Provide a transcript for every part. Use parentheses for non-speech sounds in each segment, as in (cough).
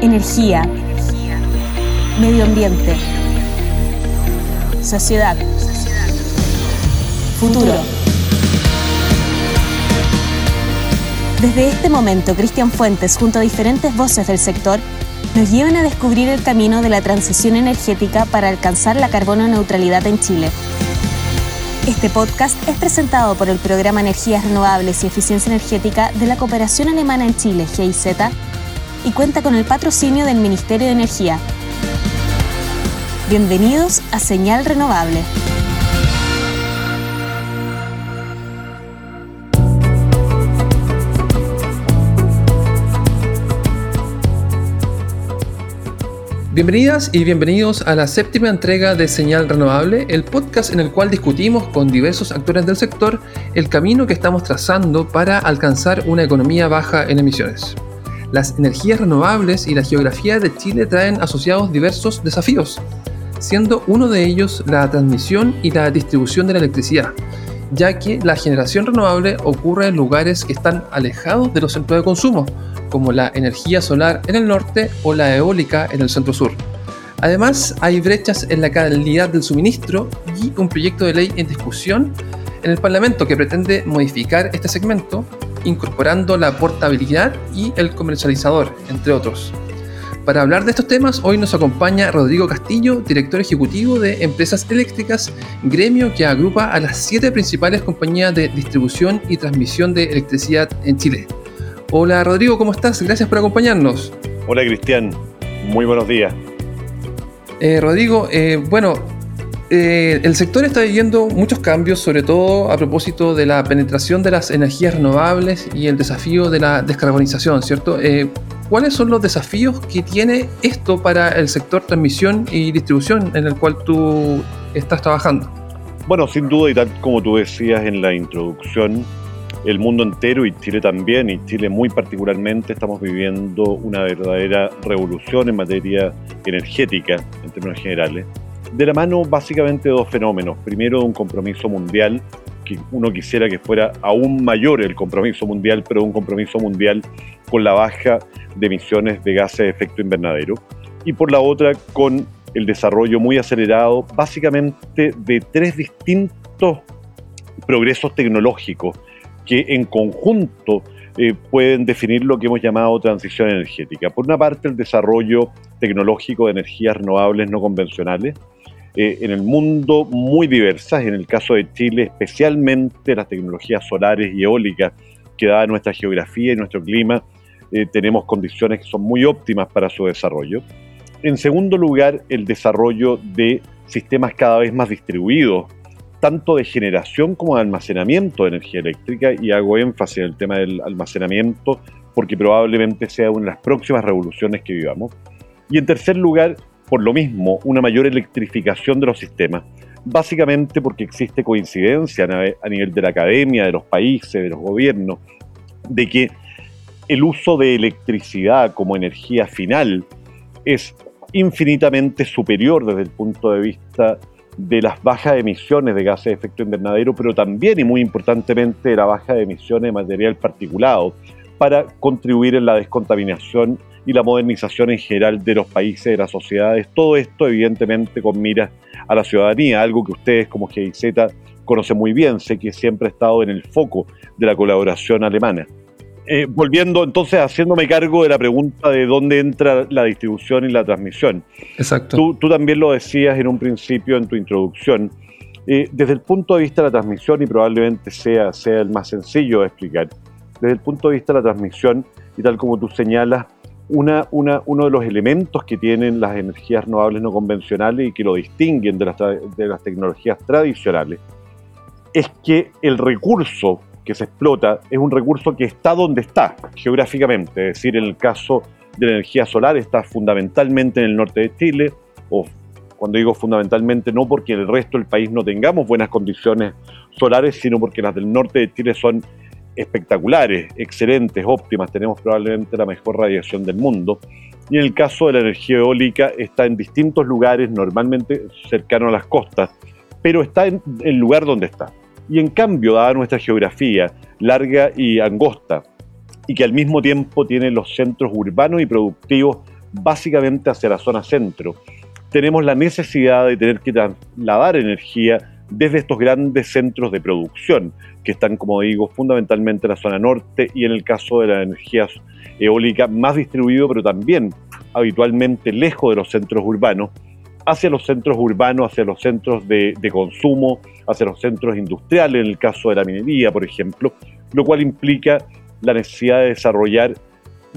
Energía. Medio ambiente. Sociedad. Futuro. Desde este momento, Cristian Fuentes, junto a diferentes voces del sector, nos llevan a descubrir el camino de la transición energética para alcanzar la carbono neutralidad en Chile. Este podcast es presentado por el Programa Energías Renovables y Eficiencia Energética de la Cooperación Alemana en Chile, GIZ, y cuenta con el patrocinio del Ministerio de Energía. Bienvenidos a Señal Renovable. Bienvenidas y bienvenidos a la séptima entrega de Señal Renovable, el podcast en el cual discutimos con diversos actores del sector el camino que estamos trazando para alcanzar una economía baja en emisiones. Las energías renovables y la geografía de Chile traen asociados diversos desafíos, siendo uno de ellos la transmisión y la distribución de la electricidad, ya que la generación renovable ocurre en lugares que están alejados de los centros de consumo, como la energía solar en el norte o la eólica en el centro sur. Además, hay brechas en la calidad del suministro y un proyecto de ley en discusión en el Parlamento que pretende modificar este segmento, incorporando la portabilidad y el comercializador, entre otros. Para hablar de estos temas, hoy nos acompaña Rodrigo Castillo, director ejecutivo de Empresas Eléctricas, gremio que agrupa a las siete principales compañías de distribución y transmisión de electricidad en Chile. Hola Rodrigo, ¿cómo estás? Gracias por acompañarnos. Hola Cristian, muy buenos días. Eh, Rodrigo, eh, bueno, eh, el sector está viviendo muchos cambios, sobre todo a propósito de la penetración de las energías renovables y el desafío de la descarbonización, ¿cierto? ¿Cuáles son los desafíos que tiene esto para el sector transmisión y distribución en el cual tú estás trabajando? Bueno, sin duda, y tal como tú decías en la introducción, el mundo entero y Chile también, y Chile muy particularmente, estamos viviendo una verdadera revolución en materia energética, en términos generales, de la mano básicamente de dos fenómenos. Primero, un compromiso mundial, que uno quisiera que fuera aún mayor el compromiso mundial, pero un compromiso mundial con la baja de emisiones de gases de efecto invernadero. Y por la otra, con el desarrollo muy acelerado, básicamente de tres distintos progresos tecnológicos que en conjunto eh, pueden definir lo que hemos llamado transición energética. Por una parte, el desarrollo tecnológico de energías renovables no convencionales, eh, en el mundo muy diversas, en el caso de Chile especialmente las tecnologías solares y eólicas, que dada nuestra geografía y nuestro clima, eh, tenemos condiciones que son muy óptimas para su desarrollo. En segundo lugar, el desarrollo de sistemas cada vez más distribuidos, tanto de generación como de almacenamiento de energía eléctrica y hago énfasis en el tema del almacenamiento porque probablemente sea una de las próximas revoluciones que vivamos. Y en tercer lugar, por lo mismo, una mayor electrificación de los sistemas, básicamente porque existe coincidencia a nivel de la academia, de los países, de los gobiernos, de que el uso de electricidad como energía final es infinitamente superior desde el punto de vista de las bajas emisiones de gases de efecto invernadero, pero también y muy importantemente de la baja de emisiones de material particulado para contribuir en la descontaminación y la modernización en general de los países, de las sociedades. Todo esto evidentemente con miras a la ciudadanía, algo que ustedes como GIZ conocen muy bien, sé que siempre ha estado en el foco de la colaboración alemana. Eh, volviendo entonces, haciéndome cargo de la pregunta de dónde entra la distribución y la transmisión. Exacto. Tú, también lo decías en un principio en tu introducción. Eh, desde el punto de vista de la transmisión, y probablemente sea, sea el más sencillo de explicar, desde el punto de vista de la transmisión, y tal como tú señalas, una, uno de los elementos que tienen las energías renovables no convencionales y que lo distinguen de las, de las tecnologías tradicionales es que el recurso que se explota es un recurso que está donde está geográficamente, es decir, en el caso de la energía solar está fundamentalmente en el norte de Chile, o cuando digo fundamentalmente no porque en el resto del país no tengamos buenas condiciones solares, sino porque las del norte de Chile son espectaculares, excelentes, óptimas, tenemos probablemente la mejor radiación del mundo. Y en el caso de la energía eólica está en distintos lugares, normalmente cercano a las costas, pero está en el lugar donde está. Y en cambio, dada nuestra geografía larga y angosta, y que al mismo tiempo tiene los centros urbanos y productivos básicamente hacia la zona centro. Tenemos la necesidad de tener que trasladar energía desde estos grandes centros de producción, que están, como digo, fundamentalmente en la zona norte y en el caso de la energía eólica más distribuido, pero también habitualmente lejos de los centros urbanos, hacia los centros urbanos, hacia los centros de, de, consumo, hacia los centros industriales, en el caso de la minería, por ejemplo, lo cual implica la necesidad de desarrollar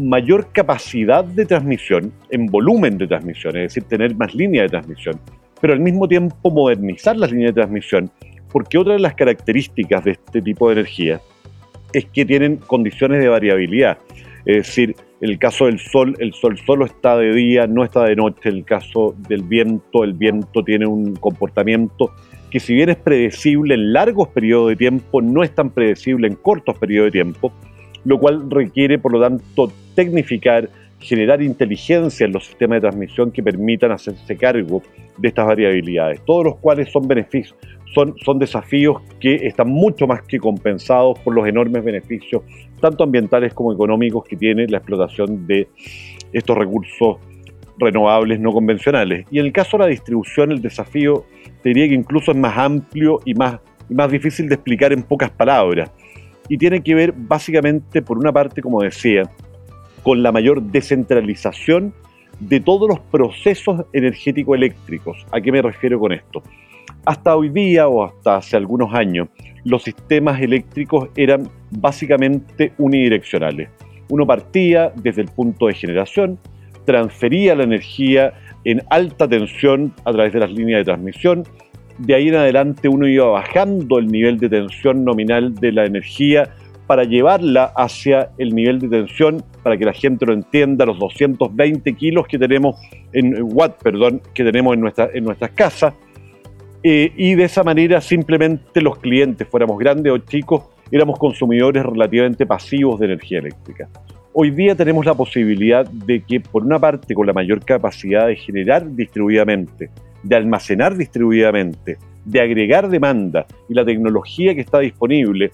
mayor capacidad de transmisión en volumen de transmisión, es decir, tener más líneas de transmisión, pero al mismo tiempo modernizar las líneas de transmisión, porque otra de las características de este tipo de energía es que tienen condiciones de variabilidad, es decir, el caso del sol, el sol solo está de día, no está de noche. El caso del viento, el viento tiene un comportamiento que si bien es predecible en largos periodos de tiempo, no es tan predecible en cortos periodos de tiempo, lo cual requiere, por lo tanto, tecnificar, generar inteligencia en los sistemas de transmisión que permitan hacerse cargo de estas variabilidades, todos los cuales son beneficios, son, son desafíos que están mucho más que compensados por los enormes beneficios, tanto ambientales como económicos, que tiene la explotación de estos recursos renovables no convencionales. Y en el caso de la distribución, el desafío te diría que incluso es más amplio y más, y más difícil de explicar en pocas palabras. Y tiene que ver básicamente, por una parte, como decía, con la mayor descentralización de todos los procesos energéticos eléctricos. ¿A qué me refiero con esto? Hasta hoy día o hasta hace algunos años, los sistemas eléctricos eran básicamente unidireccionales. Uno partía desde el punto de generación, transfería la energía en alta tensión a través de las líneas de transmisión, de ahí en adelante uno iba bajando el nivel de tensión nominal de la energía para llevarla hacia el nivel de tensión, para que la gente lo entienda, los 220 kilos que tenemos en watt, perdón, que tenemos en, nuestra, en nuestras casas, eh, y de esa manera simplemente los clientes, fuéramos grandes o chicos, éramos consumidores relativamente pasivos de energía eléctrica. Hoy día tenemos la posibilidad de que, por una parte, con la mayor capacidad de generar distribuidamente, de almacenar distribuidamente, de agregar demanda y la tecnología que está disponible,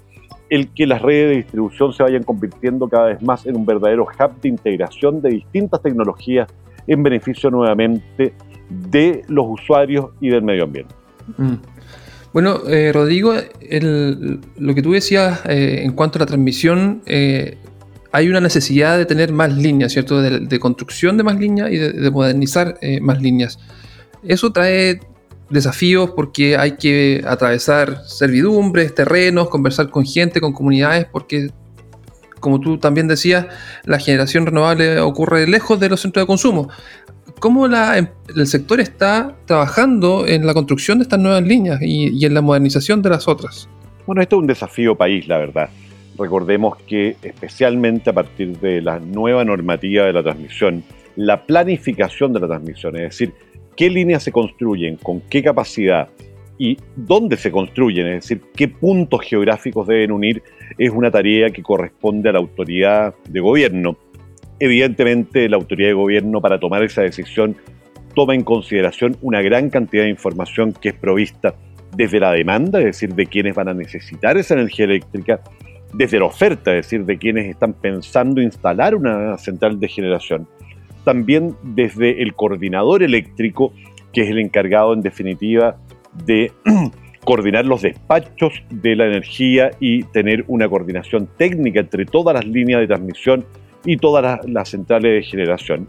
el que las redes de distribución se vayan convirtiendo cada vez más en un verdadero hub de integración de distintas tecnologías en beneficio nuevamente de los usuarios y del medio ambiente. Mm. Bueno, eh, Rodrigo, lo que tú decías eh, en cuanto a la transmisión, eh, hay una necesidad de tener más líneas, ¿cierto? De, construcción de más líneas y de, modernizar más líneas. Eso trae desafíos porque hay que atravesar servidumbres, terrenos, conversar con gente, con comunidades, porque, como tú también decías, la generación renovable ocurre lejos de los centros de consumo cómo em, el sector está trabajando en la construcción de estas nuevas líneas y, en la modernización de las otras. Bueno, esto es un desafío país, la verdad. Recordemos que especialmente a partir de la nueva normativa de la transmisión, la planificación de la transmisión, es decir, qué líneas se construyen, con qué capacidad y dónde se construyen, es decir, qué puntos geográficos deben unir, es una tarea que corresponde a la autoridad de gobierno. Evidentemente, la autoridad de gobierno para tomar esa decisión toma en consideración una gran cantidad de información que es provista desde la demanda, es decir, de quienes van a necesitar esa energía eléctrica, desde la oferta, es decir, de quienes están pensando instalar una central de generación, también desde el coordinador eléctrico, que es el encargado en definitiva de (clears throat) coordinar los despachos de la energía y tener una coordinación técnica entre todas las líneas de transmisión y todas las, centrales de generación.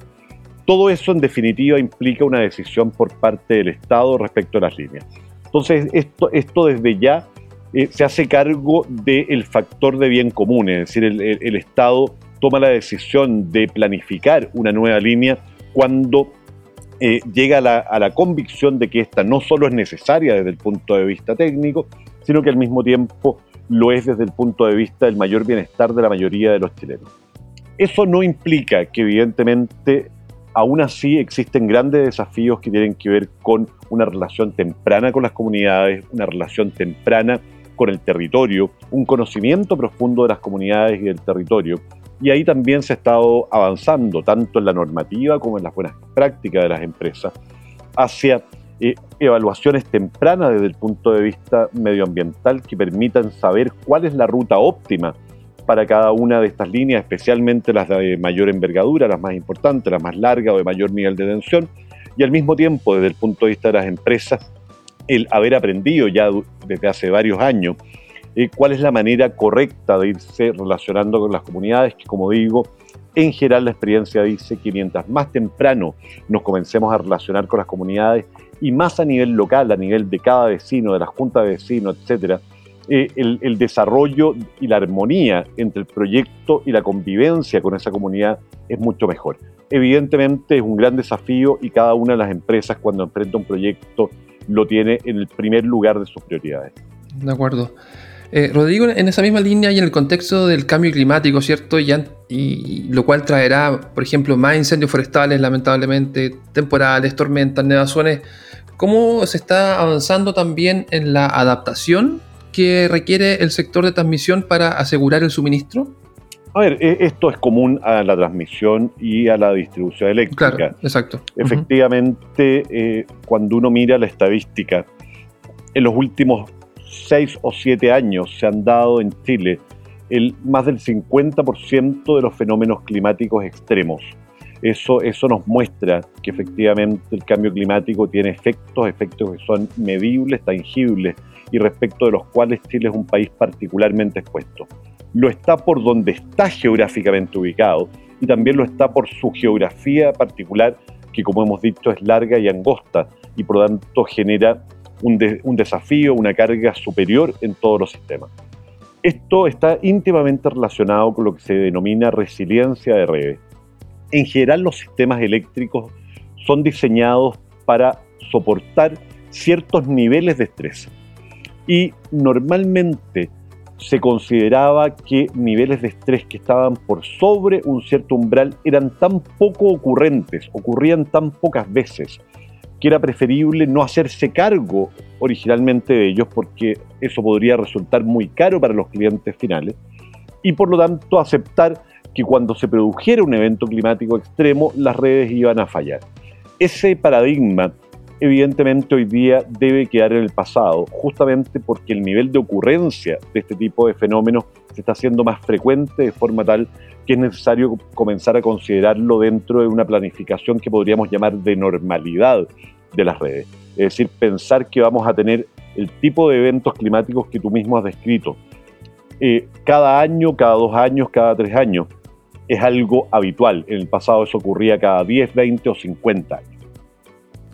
Todo eso en definitiva implica una decisión por parte del Estado respecto a las líneas. Entonces, esto, esto desde ya eh, se hace cargo del factor de bien común, es decir, el, Estado toma la decisión de planificar una nueva línea cuando eh, llega a la, a la, convicción de que esta no solo es necesaria desde el punto de vista técnico, sino que al mismo tiempo lo es desde el punto de vista del mayor bienestar de la mayoría de los chilenos. Eso no implica que evidentemente aún así existen grandes desafíos que tienen que ver con una relación temprana con las comunidades, una relación temprana con el territorio, un conocimiento profundo de las comunidades y del territorio. Y ahí también se ha estado avanzando, tanto en la normativa como en las buenas prácticas de las empresas, hacia eh, evaluaciones tempranas desde el punto de vista medioambiental que permitan saber cuál es la ruta óptima para cada una de estas líneas, especialmente las de mayor envergadura, las más importantes, las más largas o de mayor nivel de tensión, y al mismo tiempo, desde el punto de vista de las empresas, el haber aprendido ya desde hace varios años cuál es la manera correcta de irse relacionando con las comunidades, que como digo, en general la experiencia dice que mientras más temprano nos comencemos a relacionar con las comunidades y más a nivel local, a nivel de cada vecino, de la junta de vecinos, etcétera, eh, el, el, desarrollo y la armonía entre el proyecto y la convivencia con esa comunidad es mucho mejor. Evidentemente es un gran desafío y cada una de las empresas cuando enfrenta un proyecto lo tiene en el primer lugar de sus prioridades. De acuerdo. Eh, Rodrigo, en esa misma línea y en el contexto del cambio climático, ¿cierto? Y, y, lo cual traerá, por ejemplo, más incendios forestales, lamentablemente, temporales, tormentas, nevazones. ¿Cómo se está avanzando también en la adaptación que requiere el sector de transmisión para asegurar el suministro? A ver, e, esto es común a la transmisión y a la distribución eléctrica. Claro, exacto. Efectivamente, eh, cuando uno mira la estadística, en los últimos seis o siete años se han dado en Chile el, más del 50% de los fenómenos climáticos extremos. Eso, eso nos muestra que efectivamente el cambio climático tiene efectos, efectos que son medibles, tangibles, y respecto de los cuales Chile es un país particularmente expuesto. Lo está por donde está geográficamente ubicado y también lo está por su geografía particular, que como hemos dicho es larga y angosta, y por lo tanto genera un, desafío, una carga superior en todos los sistemas. Esto está íntimamente relacionado con lo que se denomina resiliencia de redes. En general los sistemas eléctricos son diseñados para soportar ciertos niveles de estrés. Y normalmente se consideraba que niveles de estrés que estaban por sobre un cierto umbral eran tan poco ocurrentes, ocurrían tan pocas veces, que era preferible no hacerse cargo originalmente de ellos porque eso podría resultar muy caro para los clientes finales y por lo tanto aceptar que cuando se produjera un evento climático extremo las redes iban a fallar. Ese paradigma evidentemente hoy día debe quedar en el pasado, justamente porque el nivel de ocurrencia de este tipo de fenómenos se está haciendo más frecuente de forma tal que es necesario comenzar a considerarlo dentro de una planificación que podríamos llamar de normalidad de las redes. Es decir, pensar que vamos a tener el tipo de eventos climáticos que tú mismo has descrito. Eh, cada año, cada dos años, cada tres años, es algo habitual. En el pasado eso ocurría cada 10, 20 o 50 años.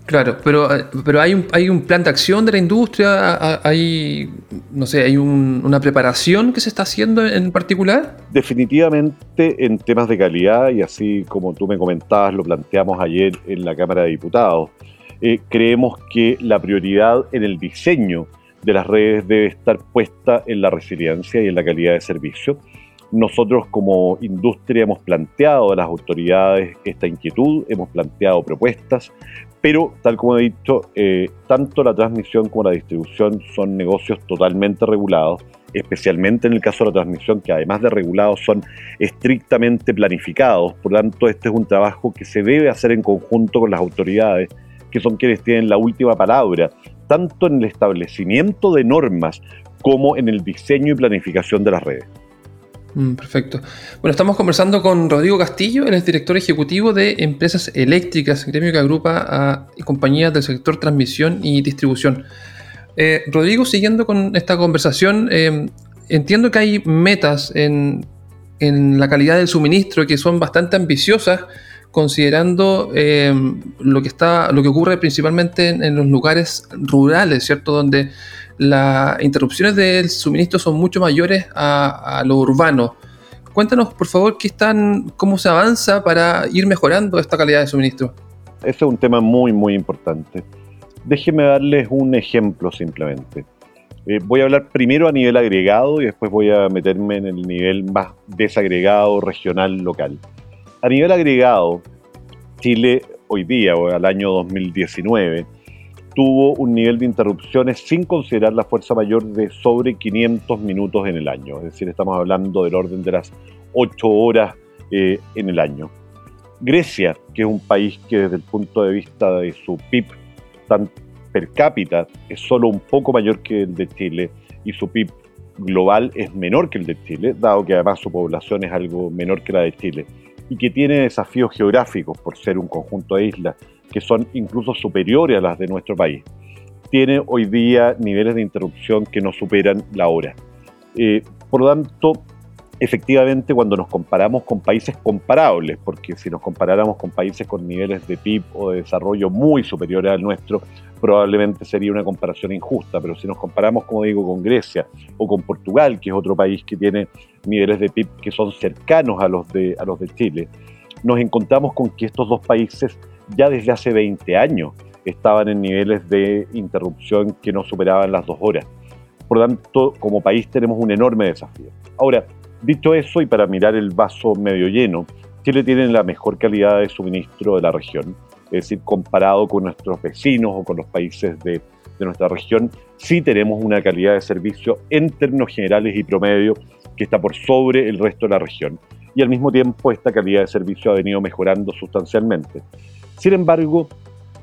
Claro, pero, pero hay, un, hay un plan de acción de la industria, hay, no sé, hay una preparación que se está haciendo en particular. Definitivamente en temas de calidad, y así como tú me comentabas, lo planteamos ayer en la Cámara de Diputados, eh, creemos que la prioridad en el diseño de las redes debe estar puesta en la resiliencia y en la calidad de servicio. Nosotros como industria hemos planteado a las autoridades esta inquietud, hemos planteado propuestas, pero tal como he dicho, eh, tanto la transmisión como la distribución son negocios totalmente regulados, especialmente en el caso de la transmisión, que además de regulados son estrictamente planificados. Por lo tanto, este es un trabajo que se debe hacer en conjunto con las autoridades, que son quienes tienen la última palabra, tanto en el establecimiento de normas como en el diseño y planificación de las redes. Mm, perfecto. Bueno, estamos conversando con Rodrigo Castillo, él es director ejecutivo de Empresas Eléctricas, gremio que agrupa a compañías del sector transmisión y distribución. Eh, Rodrigo, siguiendo con esta conversación, eh, entiendo que hay metas en, la calidad del suministro que son bastante ambiciosas, considerando eh, lo, que está, lo que ocurre principalmente en, en los lugares rurales, ¿cierto? Donde las interrupciones del suministro son mucho mayores a, lo urbano. Cuéntanos, por favor, qué están, cómo se avanza para ir mejorando esta calidad de suministro. Ese es un tema muy, muy importante. Déjenme darles un ejemplo simplemente. Eh, voy a hablar primero a nivel agregado y después voy a meterme en el nivel más desagregado, regional, local. A nivel agregado, Chile hoy día, o al año 2019, tuvo un nivel de interrupciones sin considerar la fuerza mayor de sobre 500 minutos en el año. Es decir, estamos hablando del orden de las 8 horas eh, en el año. Grecia, que es un país que desde el punto de vista de su PIB tan per cápita es solo un poco mayor que el de Chile y su PIB global es menor que el de Chile, dado que además su población es algo menor que la de Chile, y que tiene desafíos geográficos por ser un conjunto de islas que son incluso superiores a las de nuestro país. Tiene hoy día niveles de interrupción que no superan la hora. Eh, por lo tanto, efectivamente cuando nos comparamos con países comparables, porque si nos comparáramos con países con niveles de PIB o de desarrollo muy superiores al nuestro, probablemente sería una comparación injusta, pero si nos comparamos, como digo, con Grecia o con Portugal, que es otro país que tiene niveles de PIB que son cercanos a los de, a los de Chile, nos encontramos con que estos dos países ya desde hace 20 años estaban en niveles de interrupción que no superaban las dos horas. Por tanto, como país tenemos un enorme desafío. Ahora, dicho eso, y para mirar el vaso medio lleno, Chile tiene la mejor calidad de suministro de la región es decir, comparado con nuestros vecinos o con los países de, nuestra región, sí tenemos una calidad de servicio en términos generales y promedio que está por sobre el resto de la región. Y al mismo tiempo esta calidad de servicio ha venido mejorando sustancialmente. Sin embargo,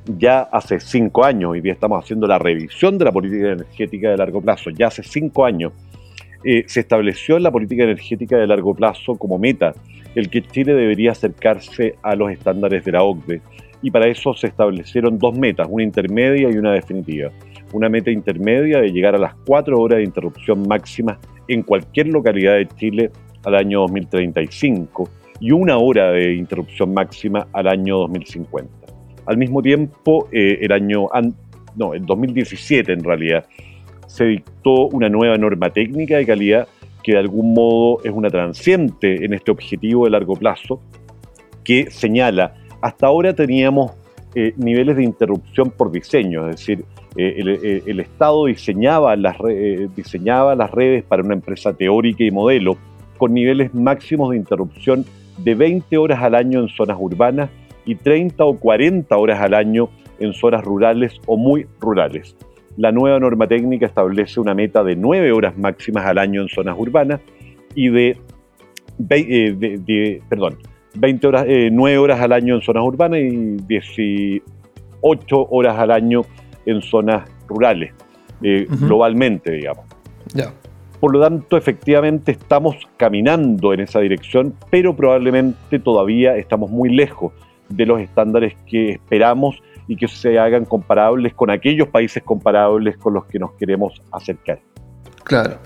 ya hace cinco años, hoy día estamos haciendo la revisión de la política energética de largo plazo, ya hace cinco años eh, se estableció en la política energética de largo plazo como meta el que Chile debería acercarse a los estándares de la OCDE y para eso se establecieron dos metas, una intermedia y una definitiva. Una meta intermedia de llegar a las cuatro horas de interrupción máxima en cualquier localidad de Chile al año 2035 y una hora de interrupción máxima al año 2050. Al mismo tiempo, eh, el año, no, el 2017 en realidad, se dictó una nueva norma técnica de calidad que de algún modo es una transiente en este objetivo de largo plazo, que señala hasta ahora teníamos eh, niveles de interrupción por diseño, es decir, eh, eh, el, Estado diseñaba las, diseñaba las redes para una empresa teórica y modelo con niveles máximos de interrupción de 20 horas al año en zonas urbanas y 30 o 40 horas al año en zonas rurales o muy rurales. La nueva norma técnica establece una meta de 9 horas máximas al año en zonas urbanas y de, de perdón, 20 horas, 9 eh, horas al año en zonas urbanas y 18 horas al año en zonas rurales, eh, globalmente, digamos. Por lo tanto, efectivamente estamos caminando en esa dirección, pero probablemente todavía estamos muy lejos de los estándares que esperamos y que se hagan comparables con aquellos países comparables con los que nos queremos acercar. Claro.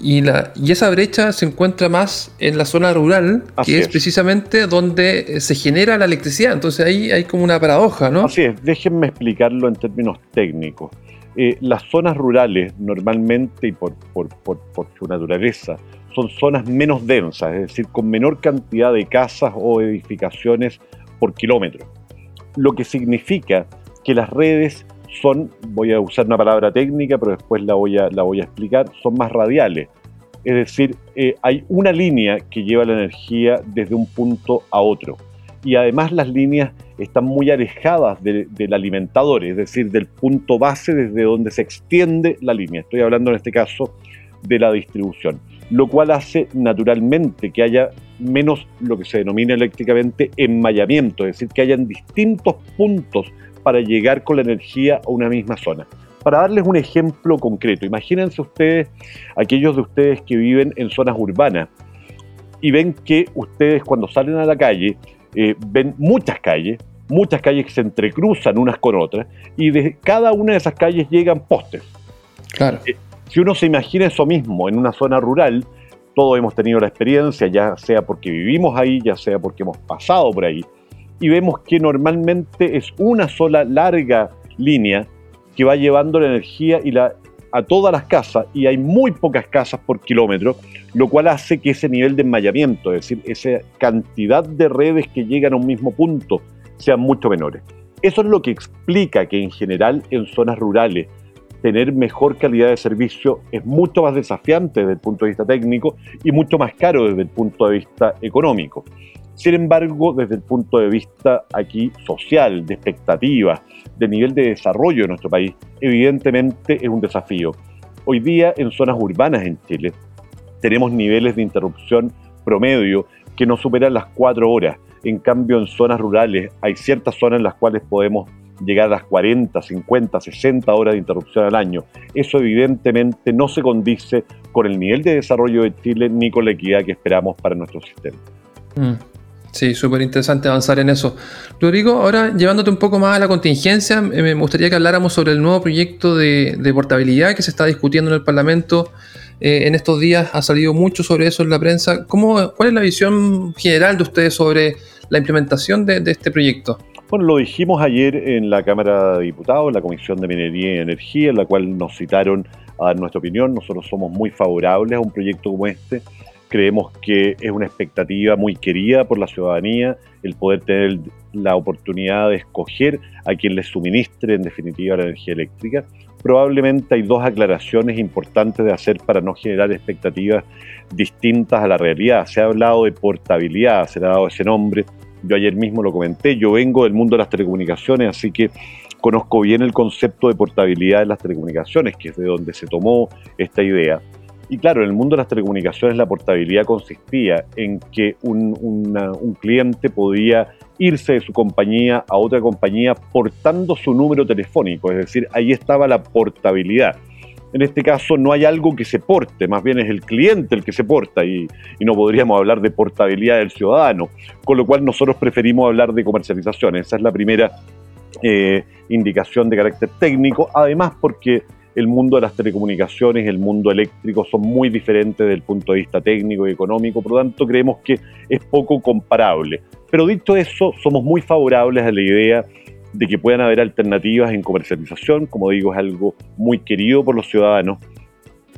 Y, la, y esa brecha se encuentra más en la zona rural, que es, precisamente donde eh, se genera la electricidad. Entonces ahí hay como una paradoja, ¿no? Así es, déjenme explicarlo en términos técnicos. Eh, las zonas rurales normalmente y por, por, por, por, su naturaleza son zonas menos densas, es decir, con menor cantidad de casas o edificaciones por kilómetro. Lo que significa que las redes son, voy a usar una palabra técnica, pero después la voy a, la voy a explicar, son más radiales. Es decir, eh, hay una línea que lleva la energía desde un punto a otro. Y además las líneas están muy alejadas del alimentador, es decir, del punto base desde donde se extiende la línea. Estoy hablando en este caso de la distribución, lo cual hace naturalmente que haya menos lo que se denomina eléctricamente enmayamiento, es decir, que hayan distintos puntos para llegar con la energía a una misma zona. Para darles un ejemplo concreto, imagínense ustedes, aquellos de ustedes que viven en zonas urbanas y ven que ustedes cuando salen a la calle eh, ven muchas calles, muchas calles que se entrecruzan unas con otras y de cada una de esas calles llegan postes. Claro. Eh, si uno se imagina eso mismo en una zona rural, todos hemos tenido la experiencia, ya sea porque vivimos ahí, ya sea porque hemos pasado por ahí, y vemos que normalmente es una sola larga línea que va llevando la energía y la, a todas las casas y hay muy pocas casas por kilómetro, lo cual hace que ese nivel de enmayamiento, es decir, esa cantidad de redes que llegan a un mismo punto, sean mucho menores. Eso es lo que explica que en general en zonas rurales tener mejor calidad de servicio es mucho más desafiante desde el punto de vista técnico y mucho más caro desde el punto de vista económico. Sin embargo, desde el punto de vista aquí social, de expectativas, de nivel de desarrollo de nuestro país, evidentemente es un desafío. Hoy día en zonas urbanas en Chile tenemos niveles de interrupción promedio que no superan las cuatro horas. En cambio, en zonas rurales hay ciertas zonas en las cuales podemos llegar a las 40, 50, 60 horas de interrupción al año. Eso evidentemente no se condice con el nivel de desarrollo de Chile ni con la equidad que esperamos para nuestro sistema. Mm. Sí, súper interesante avanzar en eso. Rodrigo, ahora llevándote un poco más a la contingencia, me gustaría que habláramos sobre el nuevo proyecto de, portabilidad que se está discutiendo en el Parlamento. Eh, en estos días ha salido mucho sobre eso en la prensa. ¿Cómo, ¿Cuál es la visión general de ustedes sobre la implementación de, este proyecto? Bueno, lo dijimos ayer en la Cámara de Diputados, en la Comisión de Minería y Energía, en la cual nos citaron a dar nuestra opinión. Nosotros somos muy favorables a un proyecto como este Creemos que es una expectativa muy querida por la ciudadanía el poder tener la oportunidad de escoger a quien les suministre en definitiva la energía eléctrica. Probablemente hay dos aclaraciones importantes de hacer para no generar expectativas distintas a la realidad. Se ha hablado de portabilidad, se le ha dado ese nombre. Yo ayer mismo lo comenté, yo vengo del mundo de las telecomunicaciones, así que conozco bien el concepto de portabilidad de las telecomunicaciones, que es de donde se tomó esta idea. Y claro, en el mundo de las telecomunicaciones la portabilidad consistía en que un, cliente podía irse de su compañía a otra compañía portando su número telefónico, es decir, ahí estaba la portabilidad. En este caso no hay algo que se porte, más bien es el cliente el que se porta y, no podríamos hablar de portabilidad del ciudadano, con lo cual nosotros preferimos hablar de comercialización. Esa es la primera eh, indicación de carácter técnico, además porque el mundo de las telecomunicaciones, el mundo eléctrico son muy diferentes desde el punto de vista técnico y económico, por lo tanto creemos que es poco comparable. Pero dicho eso, somos muy favorables a la idea de que puedan haber alternativas en comercialización, como digo, es algo muy querido por los ciudadanos.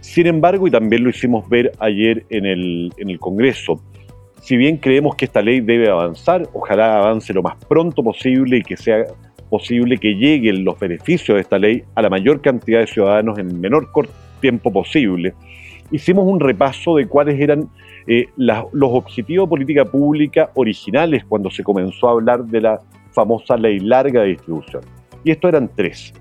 Sin embargo, y también lo hicimos ver ayer en el, en el Congreso, si bien creemos que esta ley debe avanzar, ojalá avance lo más pronto posible y que sea posible que lleguen los beneficios de esta ley a la mayor cantidad de ciudadanos en el menor tiempo posible. Hicimos un repaso de cuáles eran eh, los objetivos de política pública originales cuando se comenzó a hablar de la famosa ley larga de distribución. Y estos eran tres.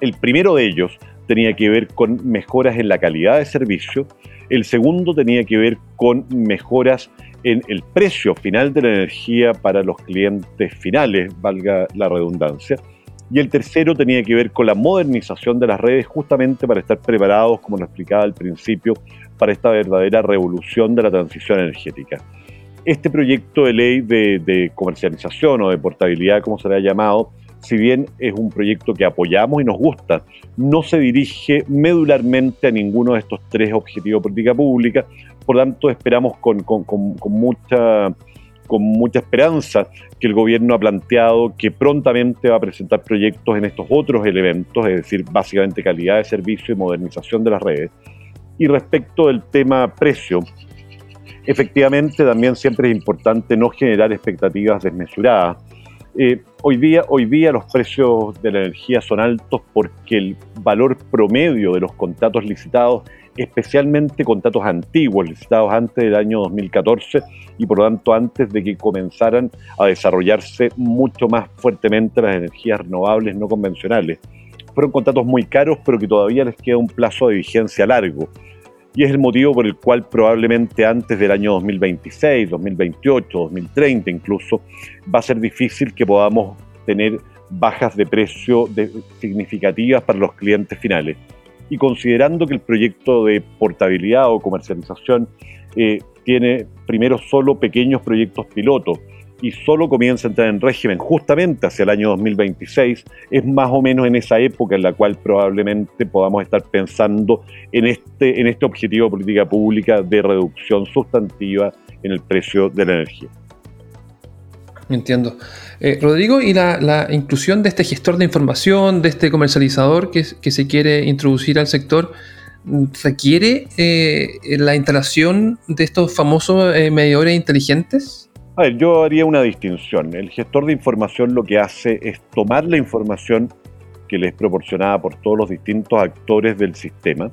El primero de ellos tenía que ver con mejoras en la calidad de servicio, el segundo tenía que ver con mejoras en el precio final de la energía para los clientes finales, valga la redundancia. Y el tercero tenía que ver con la modernización de las redes justamente para estar preparados, como lo explicaba al principio, para esta verdadera revolución de la transición energética. Este proyecto de ley de, comercialización o de portabilidad, como se le ha llamado, si bien es un proyecto que apoyamos y nos gusta, no se dirige medularmente a ninguno de estos tres objetivos de política pública, por tanto esperamos con, mucha esperanza que el gobierno ha planteado que prontamente va a presentar proyectos en estos otros elementos, es decir, básicamente calidad de servicio y modernización de las redes. Y respecto del tema precio, efectivamente también siempre es importante no generar expectativas desmesuradas. Eh, hoy, día, hoy día los precios de la energía son altos porque el valor promedio de los contratos licitados, especialmente contratos antiguos, licitados antes del año 2014 y por lo tanto antes de que comenzaran a desarrollarse mucho más fuertemente las energías renovables no convencionales. Fueron contratos muy caros, pero que todavía les queda un plazo de vigencia largo y es el motivo por el cual probablemente antes del año 2026, 2028, 2030 incluso, va a ser difícil que podamos tener bajas de precio significativas para los clientes finales. Y considerando que el proyecto de portabilidad o comercialización eh, tiene primero solo pequeños proyectos pilotos, y solo comienza a entrar en régimen justamente hacia el año 2026, es más o menos en esa época en la cual probablemente podamos estar pensando en este, en este objetivo de política pública de reducción sustantiva en el precio de la energía. Entiendo. Eh, Rodrigo, ¿y la, inclusión de este gestor de información, de este comercializador que, se quiere introducir al sector, requiere eh, la instalación de estos famosos eh, medidores inteligentes? A ver, yo haría una distinción. El gestor de información lo que hace es tomar la información que le es proporcionada por todos los distintos actores del sistema,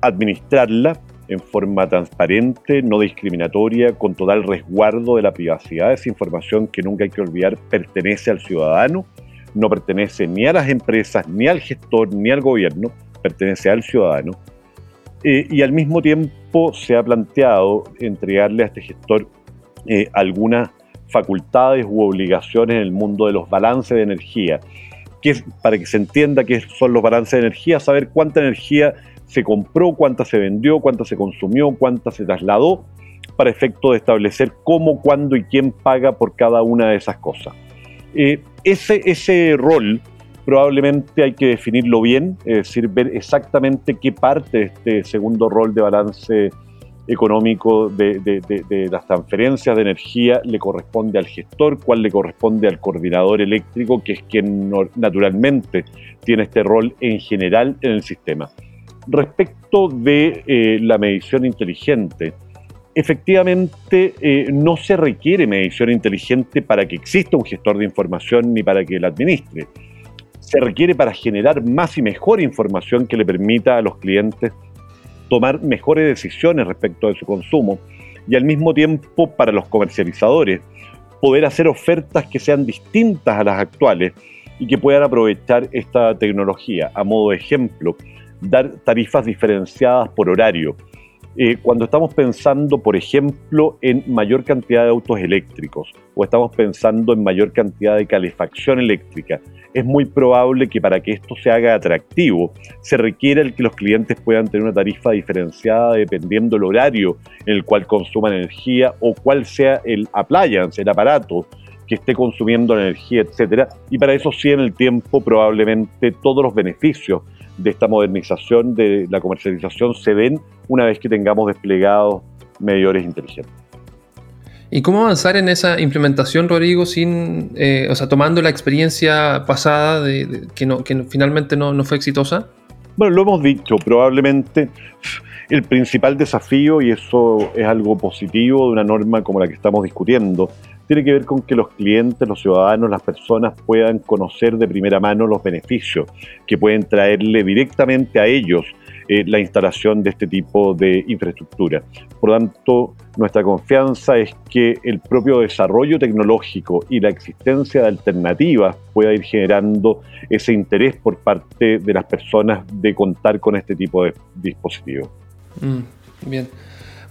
administrarla en forma transparente, no discriminatoria, con total resguardo de la privacidad. Esa información que nunca hay que olvidar pertenece al ciudadano, no pertenece ni a las empresas, ni al gestor, ni al gobierno, pertenece al ciudadano. Eh, y al mismo tiempo se ha planteado entregarle a este gestor eh, algunas facultades u obligaciones en el mundo de los balances de energía. para que se entienda qué son los balances de energía, saber cuánta energía se compró, cuánta se vendió, cuánta se consumió, cuánta se trasladó, para efecto de establecer cómo, cuándo y quién paga por cada una de esas cosas. Eh, ese, ese rol probablemente hay que definirlo bien, es decir, ver exactamente qué parte de este segundo rol de balance económico de, las transferencias de energía le corresponde al gestor, cuál le corresponde al coordinador eléctrico, que es quien naturalmente tiene este rol en general en el sistema. Respecto de eh, la medición inteligente, efectivamente eh, no se requiere medición inteligente para que exista un gestor de información ni para que la administre. Se requiere para generar más y mejor información que le permita a los clientes tomar mejores decisiones respecto de su consumo y al mismo tiempo para los comercializadores poder hacer ofertas que sean distintas a las actuales y que puedan aprovechar esta tecnología. A modo de ejemplo, dar tarifas diferenciadas por horario. Eh, cuando estamos pensando, por ejemplo, en mayor cantidad de autos eléctricos o estamos pensando en mayor cantidad de calefacción eléctrica, es muy probable que para que esto se haga atractivo se requiera el que los clientes puedan tener una tarifa diferenciada dependiendo del horario en el cual consuman energía o cuál sea el appliance, el aparato que esté consumiendo energía, etcétera. Y para eso sí en el tiempo probablemente todos los beneficios de esta modernización de la comercialización se den una vez que tengamos desplegados medidores inteligentes. ¿Y cómo avanzar en esa implementación, Rodrigo, sin, eh, o sea, tomando la experiencia pasada de, que, no, que finalmente no, no fue exitosa? Bueno, lo hemos dicho, probablemente el principal desafío, y eso es algo positivo de una norma como la que estamos discutiendo, tiene que ver con que los clientes, los ciudadanos, las personas puedan conocer de primera mano los beneficios que pueden traerle directamente a ellos eh, la instalación de este tipo de infraestructura. Por lo tanto, nuestra confianza es que el propio desarrollo tecnológico y la existencia de alternativas pueda ir generando ese interés por parte de las personas de contar con este tipo de dispositivos. Mm, bien.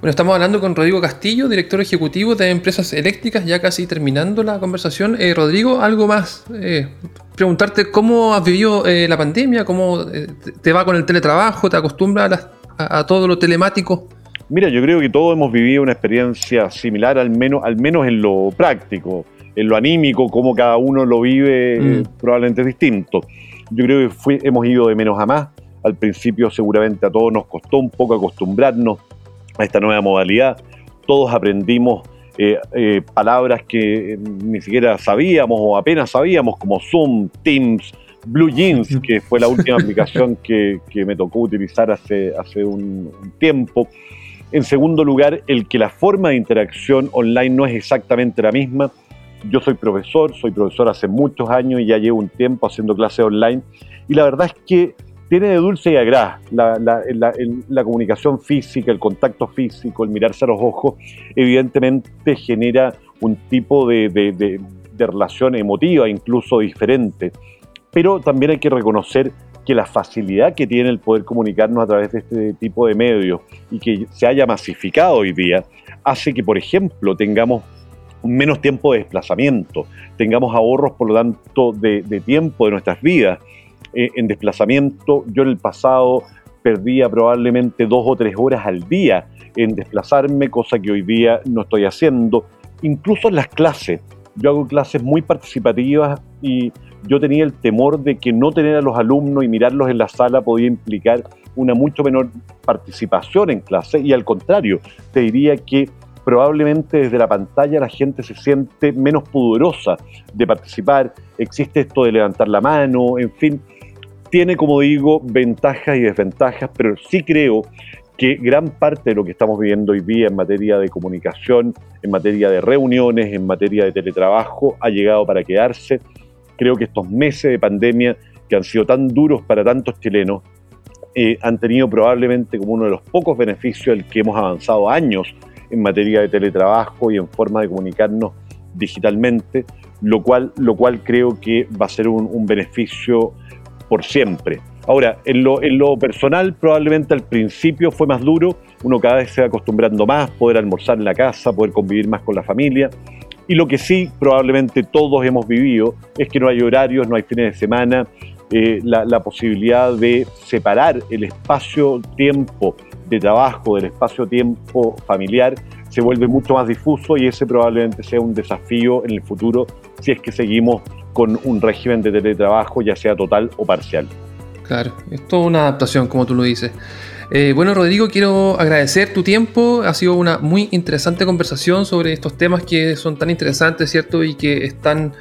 Bueno, estamos hablando con Rodrigo Castillo, director ejecutivo de Empresas Eléctricas, ya casi terminando la conversación. Eh, Rodrigo, algo más. Eh, preguntarte cómo has vivido eh, la pandemia, cómo te va con el teletrabajo, te acostumbras a, todo lo telemático. Mira, yo creo que todos hemos vivido una experiencia similar, al menos, al menos en lo práctico, en lo anímico, cómo cada uno lo vive, mm. probablemente es distinto. Yo creo que hemos ido de menos a más. Al principio seguramente a todos nos costó un poco acostumbrarnos a esta nueva modalidad. Todos aprendimos eh, eh, palabras que ni siquiera sabíamos o apenas sabíamos, como Zoom, Teams, Blue Jeans, que fue la última (laughs) aplicación que, me tocó utilizar hace, hace un, tiempo. En segundo lugar, el que la forma de interacción online no es exactamente la misma. Yo soy profesor, soy profesor hace muchos años y ya llevo un tiempo haciendo clases online. Y la verdad es que tiene de dulce y agrá la, comunicación física, el contacto físico, el mirarse a los ojos, evidentemente genera un tipo de, relación emotiva incluso diferente. Pero también hay que reconocer que la facilidad que tiene el poder comunicarnos a través de este tipo de medios y que se haya masificado hoy día, hace que, por ejemplo, tengamos menos tiempo de desplazamiento, tengamos ahorros, por lo tanto, de tiempo de nuestras vidas eh, en desplazamiento. Yo en el pasado perdía probablemente dos o tres horas al día en desplazarme, cosa que hoy día no estoy haciendo. Incluso en las clases. Yo hago clases muy participativas y yo tenía el temor de que no tener a los alumnos y mirarlos en la sala podía implicar una mucho menor participación en clase y al contrario, te diría que probablemente desde la pantalla la gente se siente menos pudorosa de participar, existe esto de levantar la mano, en fin, tiene, como digo, ventajas y desventajas, pero sí creo que gran parte de lo que estamos viviendo hoy día en materia de comunicación, en materia de reuniones, en materia de teletrabajo, ha llegado para quedarse. Creo que estos meses de pandemia, que han sido tan duros para tantos chilenos, eh, han tenido probablemente como uno de los pocos beneficios el que hemos avanzado años en materia de teletrabajo y en forma de comunicarnos digitalmente, lo cual, lo cual creo que va a ser un, un beneficio por siempre. Ahora, en lo, personal, probablemente al principio fue más duro, uno cada vez se va acostumbrando más, poder almorzar en la casa, poder convivir más con la familia, Y lo que sí probablemente todos hemos vivido es que no hay horarios, no hay fines de semana, eh, la, posibilidad de separar el espacio-tiempo de trabajo del espacio-tiempo familiar se vuelve mucho más difuso y ese probablemente sea un desafío en el futuro si es que seguimos con un régimen de teletrabajo, ya sea total o parcial. Claro, es toda una adaptación, como tú lo dices. Eh, bueno, Rodrigo, quiero agradecer tu tiempo. Ha sido una muy interesante conversación sobre estos temas que son tan interesantes, ¿cierto? Y que están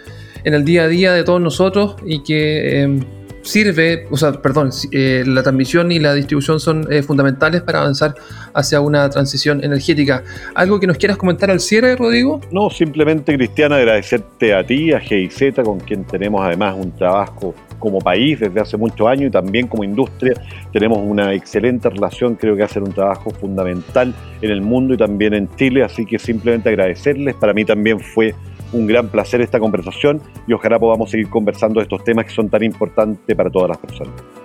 en el día a día de todos nosotros y que em, sirve, o sea, perdón, eh, la transmisión y la distribución son eh, fundamentales para avanzar hacia una transición energética. ¿Algo que nos quieras comentar al cierre, Rodrigo? No, simplemente, Cristiana, agradecerte a ti, a GIZ, con quien tenemos además un trabajo como país desde hace muchos años y también como industria. Tenemos una excelente relación, creo que hacer un trabajo fundamental en el mundo y también en Chile, así que simplemente agradecerles. Para mí también fue un gran placer esta conversación y ojalá podamos seguir conversando de estos temas que son tan importantes para todas las personas.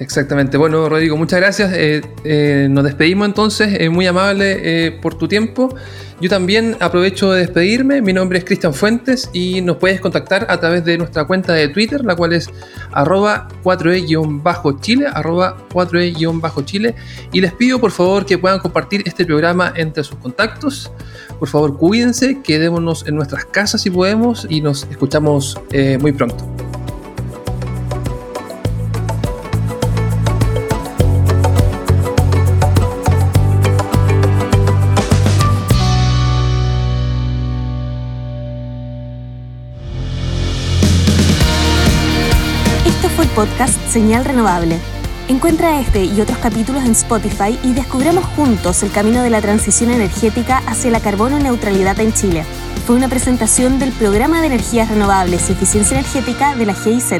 Exactamente. Bueno, Rodrigo, muchas gracias. Eh, eh, nos despedimos entonces. Eh, muy amable por tu tiempo. Yo también aprovecho de despedirme. Mi nombre es Cristian Fuentes y nos puedes contactar a través de nuestra cuenta de Twitter, la cual es arroba 4e-chile, arroba 4e-chile. Y les pido por favor que puedan compartir este programa entre sus contactos. Por favor, cuídense, quedémonos en nuestras casas si podemos y nos escuchamos muy pronto. Podcast Señal Renovable. Encuentra este y otros capítulos en Spotify y descubramos juntos el camino de la transición energética hacia la carbono neutralidad en Chile. Fue una presentación del Programa de Energías Renovables y Eficiencia Energética de la GIZ.